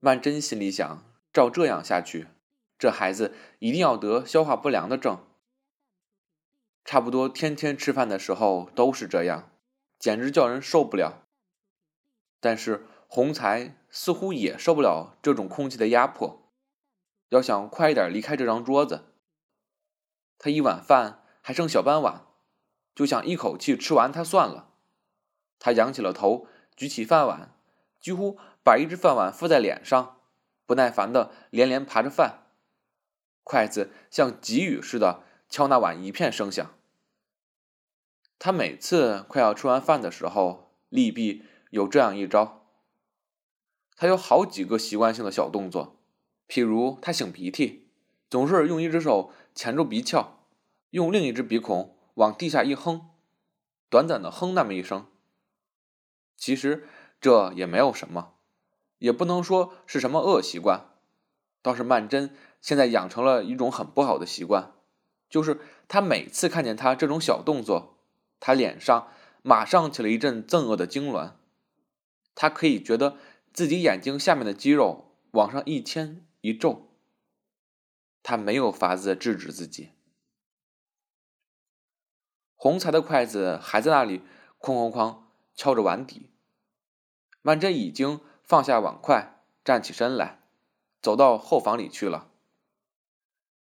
曼桢心里想：照这样下去，这孩子一定要得消化不良的症。差不多天天吃饭的时候都是这样，简直叫人受不了。但是洪才似乎也受不了这种空气的压迫，要想快一点离开这张桌子。他一碗饭还剩小半碗，就想一口气吃完它算了。他仰起了头，举起饭碗，几乎把一只饭碗敷在脸上，不耐烦的连连扒着饭，筷子像急雨似的敲那碗，一片声响。他每次快要吃完饭的时候，利弊有这样一招。他有好几个习惯性的小动作，譬如他擤鼻涕，总是用一只手钳住鼻窍，用另一只鼻孔往地下一哼，短暂的哼那么一声。其实这也没有什么，也不能说是什么恶习惯。倒是曼桢现在养成了一种很不好的习惯，就是他每次看见他这种小动作，他脸上马上起了一阵憎恶的痉挛。他可以觉得自己眼睛下面的肌肉往上一牵一皱，他没有法子制止自己。洪才的筷子还在那里哐哐哐。敲着碗底，曼桢已经放下碗筷，站起身来，走到后房里去了。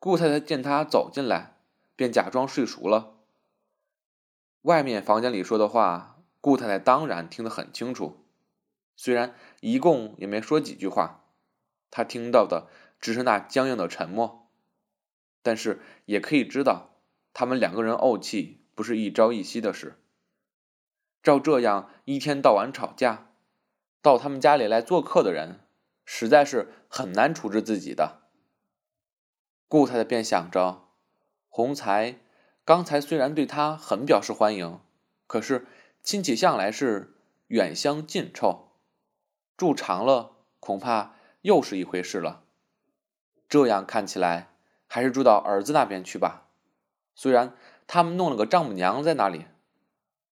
顾太太见他走进来，便假装睡熟了。外面房间里说的话，顾太太当然听得很清楚，虽然一共也没说几句话，她听到的只是那僵硬的沉默，但是也可以知道，他们两个人怄气不是一朝一夕的事。照这样一天到晚吵架，到他们家里来做客的人，实在是很难处置自己的。顾太太便想着，洪才刚才虽然对他很表示欢迎，可是亲戚向来是远香近臭，住长了恐怕又是一回事了。这样看起来，还是住到儿子那边去吧。虽然他们弄了个丈母娘在那里。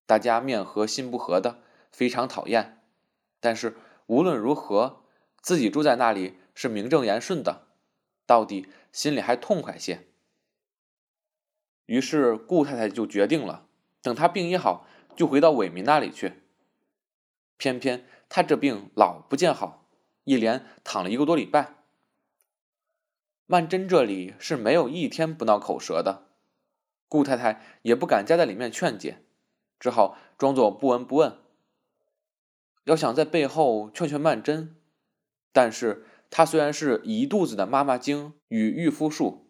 大家面和心不和的，非常讨厌。但是无论如何，自己住在那里是名正言顺的，到底心里还痛快些。于是顾太太就决定了，等他病医好，就回到伟民那里去。偏偏他这病老不见好，一连躺了一个多礼拜。曼桢这里是没有一天不闹口舌的，顾太太也不敢夹在里面劝解。只好装作不闻不问。要想在背后劝劝曼桢，但是他虽然是一肚子的妈妈经与御夫术，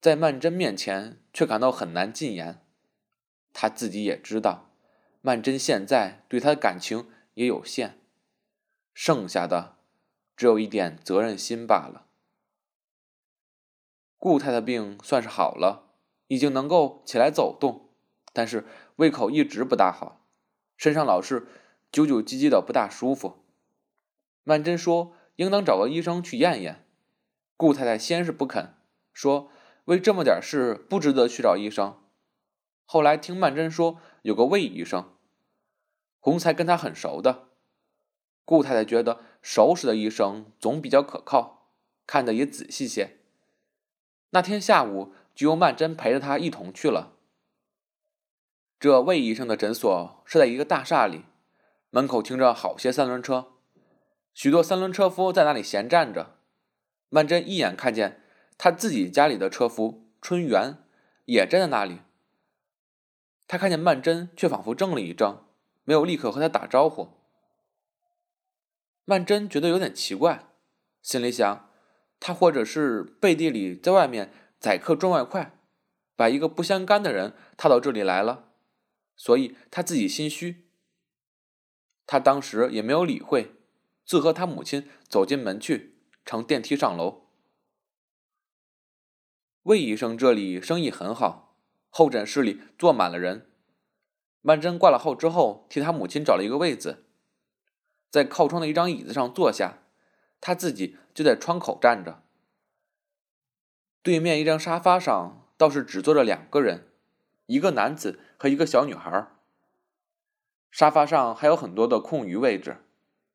在曼桢面前却感到很难进言。他自己也知道，曼桢现在对他的感情也有限，剩下的只有一点责任心罢了。顾太太病算是好了，已经能够起来走动，但是。胃口一直不大好，身上老是啾啾唧唧的，不大舒服。曼桢说：“应当找个医生去验验。”顾太太先是不肯，说：“为这么点事不值得去找医生。”后来听曼桢说有个魏医生，洪才跟他很熟的。顾太太觉得熟识的医生总比较可靠，看得也仔细些。那天下午就由曼桢陪着他一同去了。这魏医生的诊所是在一个大厦里，门口停着好些三轮车，许多三轮车夫在那里闲站着。曼桢一眼看见他自己家里的车夫春元也站在那里，他看见曼桢，却仿佛怔了一怔，没有立刻和他打招呼。曼桢觉得有点奇怪，心里想，他或者是背地里在外面宰客赚外快，把一个不相干的人踏到这里来了。所以他自己心虚，他当时也没有理会，自和他母亲走进门去，乘电梯上楼。魏医生这里生意很好，候诊室里坐满了人。曼桢挂了号之后，替他母亲找了一个位子，在靠窗的一张椅子上坐下，他自己就在窗口站着。对面一张沙发上倒是只坐着两个人。一个男子和一个小女孩。沙发上还有很多的空余位置，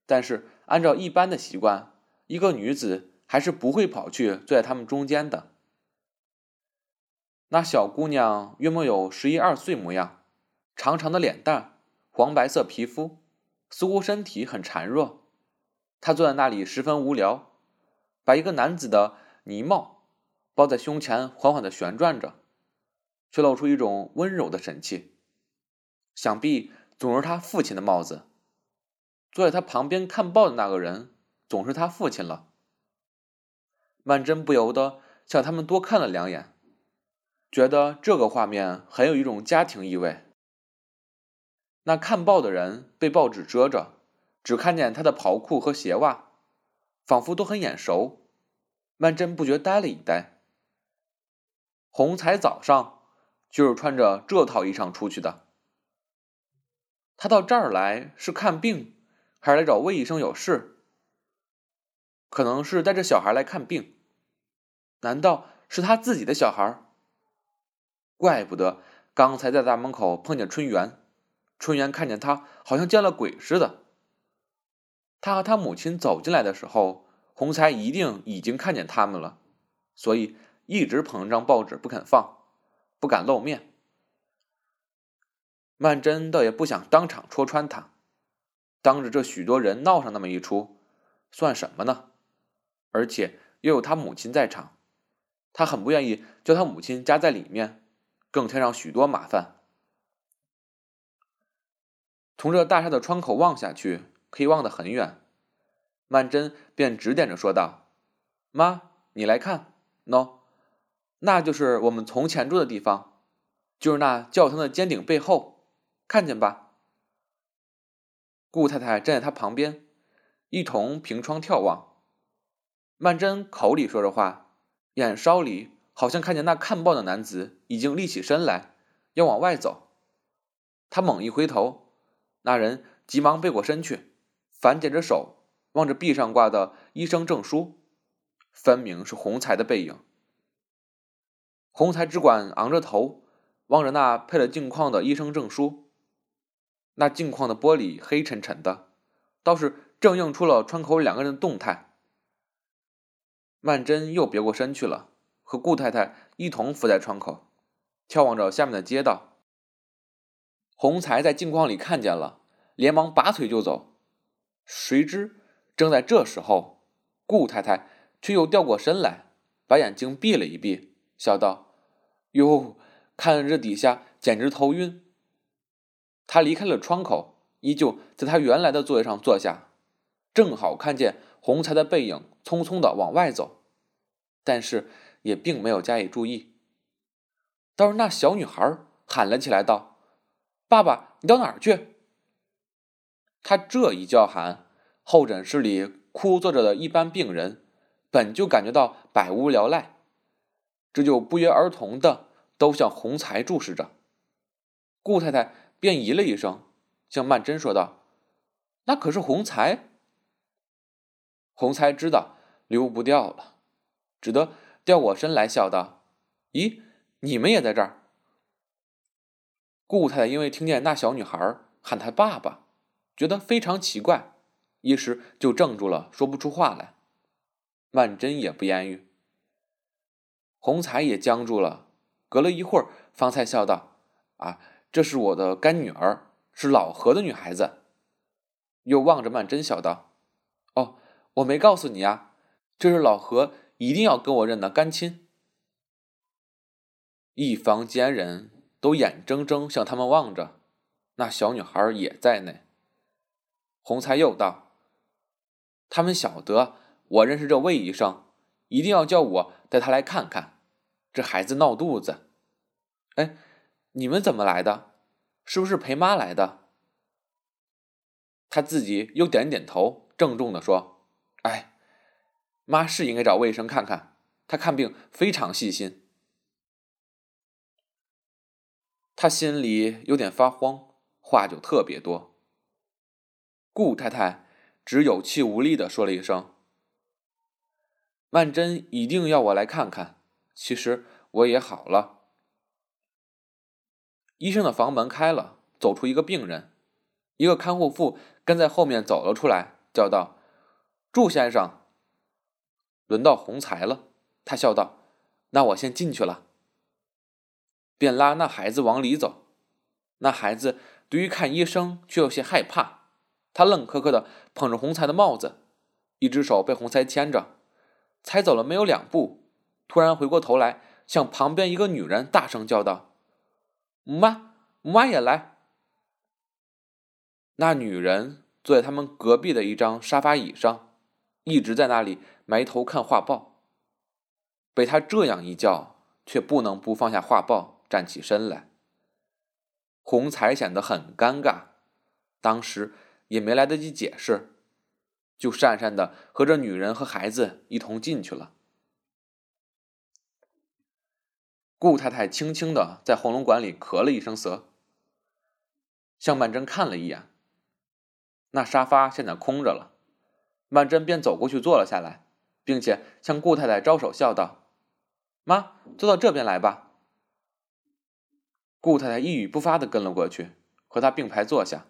但是按照一般的习惯，一个女子还是不会跑去坐在他们中间的。那小姑娘约莫有十一二岁模样，长长的脸蛋，黄白色皮肤，似乎身体很孱弱。她坐在那里十分无聊，把一个男子的呢帽包在胸前，缓缓的旋转着，却露出一种温柔的神气。想必总是他父亲的帽子。坐在他旁边看报的那个人，总是他父亲了。曼桢不由得向他们多看了两眼，觉得这个画面很有一种家庭意味。那看报的人被报纸遮着，只看见他的袍裤和鞋袜，仿佛都很眼熟。曼桢不觉呆了一呆。洪才早上就是穿着这套衣裳出去的。他到这儿来是看病，还是来找魏医生有事？可能是带着小孩来看病。难道是他自己的小孩？怪不得刚才在大门口碰见春元，春元看见他好像见了鬼似的。他和他母亲走进来的时候，洪才一定已经看见他们了，所以一直捧着张报纸不肯放，不敢露面。曼桢倒也不想当场戳穿他，当着这许多人闹上那么一出，算什么呢？而且又有他母亲在场，他很不愿意叫他母亲夹在里面，更添上许多麻烦。从这大厦的窗口望下去，可以望得很远。曼桢便指点着说道：“妈，你来看，喏，那就是我们从前住的地方，就是那教堂的尖顶背后。”看见吧，顾太太站在他旁边，一同凭窗眺望。曼桢口里说着话，眼梢里好像看见那看报的男子已经立起身来，要往外走。他猛一回头，那人急忙背过身去，反解着手，望着壁上挂的医生证书，分明是洪才的背影。洪才只管昂着头，望着那配了镜框的医生证书。那镜框的玻璃黑沉沉的，倒是正映出了窗口两个人的动态。曼桢又别过身去了，和顾太太一同伏在窗口，眺望着下面的街道。洪才在镜框里看见了，连忙拔腿就走。谁知正在这时候，顾太太却又掉过身来，把眼睛闭了一闭，笑道：“哟，看这底下简直头晕。”他离开了窗口，依旧在他原来的座位上坐下，正好看见洪才的背影匆匆的往外走，但是也并没有加以注意。倒是那小女孩喊了起来，道：“爸爸，你到哪儿去？”他这一叫喊，候诊室里枯坐着的一般病人，本就感觉到百无聊赖，这就不约而同的都向洪才注视着。顾太太。便咦了一声，向曼桢说道：“那可是洪才。”洪才知道溜不掉了，只得掉过身来，笑道：“咦，你们也在这儿？”顾太太因为听见那小女孩喊她爸爸，觉得非常奇怪，一时就怔住了，说不出话来。曼桢也不言语，洪才也僵住了，隔了一会儿，方才笑道：“啊。”这是我的干女儿，是老何的女孩子。又望着曼桢笑道：“哦，我没告诉你啊，这是老何一定要跟我认的干亲。”一房间人都眼睁睁向他们望着，那小女孩也在内。洪才又道：“他们晓得我认识这魏医生，一定要叫我带他来看看，这孩子闹肚子。”哎。你们怎么来的？是不是陪妈来的？他自己又点点头，郑重的说：“哎，妈是应该找魏生看看，他看病非常细心。”他心里有点发慌，话就特别多。顾太太只有气无力的说了一声：“曼桢一定要我来看看，其实我也好了。”医生的房门开了，走出一个病人，一个看护妇跟在后面走了出来，叫道：“祝先生。”轮到洪才了，他笑道：“那我先进去了。”便拉那孩子往里走。那孩子对于看医生却有些害怕，他愣磕磕的捧着洪才的帽子，一只手被洪才牵着，才走了没有两步，突然回过头来，向旁边一个女人大声叫道：“妈，妈也来！”那女人坐在他们隔壁的一张沙发椅上，一直在那里。埋头看画报，被他这样一叫，却不能不放下画报，站起身来。洪才显得很尴尬，当时也没来得及解释，就讪讪的和这女人和孩子一同进去了。顾太太轻轻的在红龙馆里咳了一声舌，向曼桢看了一眼。那沙发现在空着了，曼桢便走过去坐了下来。并且向顾太太招手笑道：“妈，坐到这边来吧。”顾太太一语不发的跟了过去，和他并排坐下。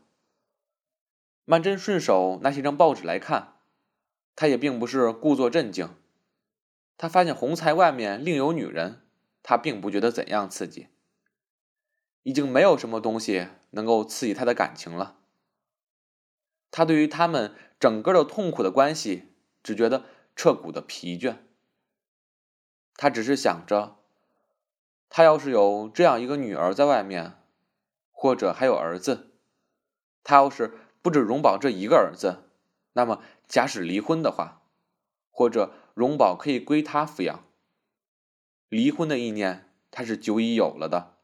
曼桢顺手拿起一张报纸来看，他也并不是故作镇静。他发现红材外面另有女人，他并不觉得怎样刺激。已经没有什么东西能够刺激他的感情了。他对于他们整个的痛苦的关系，只觉得。彻骨的疲倦。他只是想着，他要是有这样一个女儿在外面，或者还有儿子，他要是不止荣宝这一个儿子，那么假使离婚的话，或者荣宝可以归他抚养。离婚的意念他是久已有了的，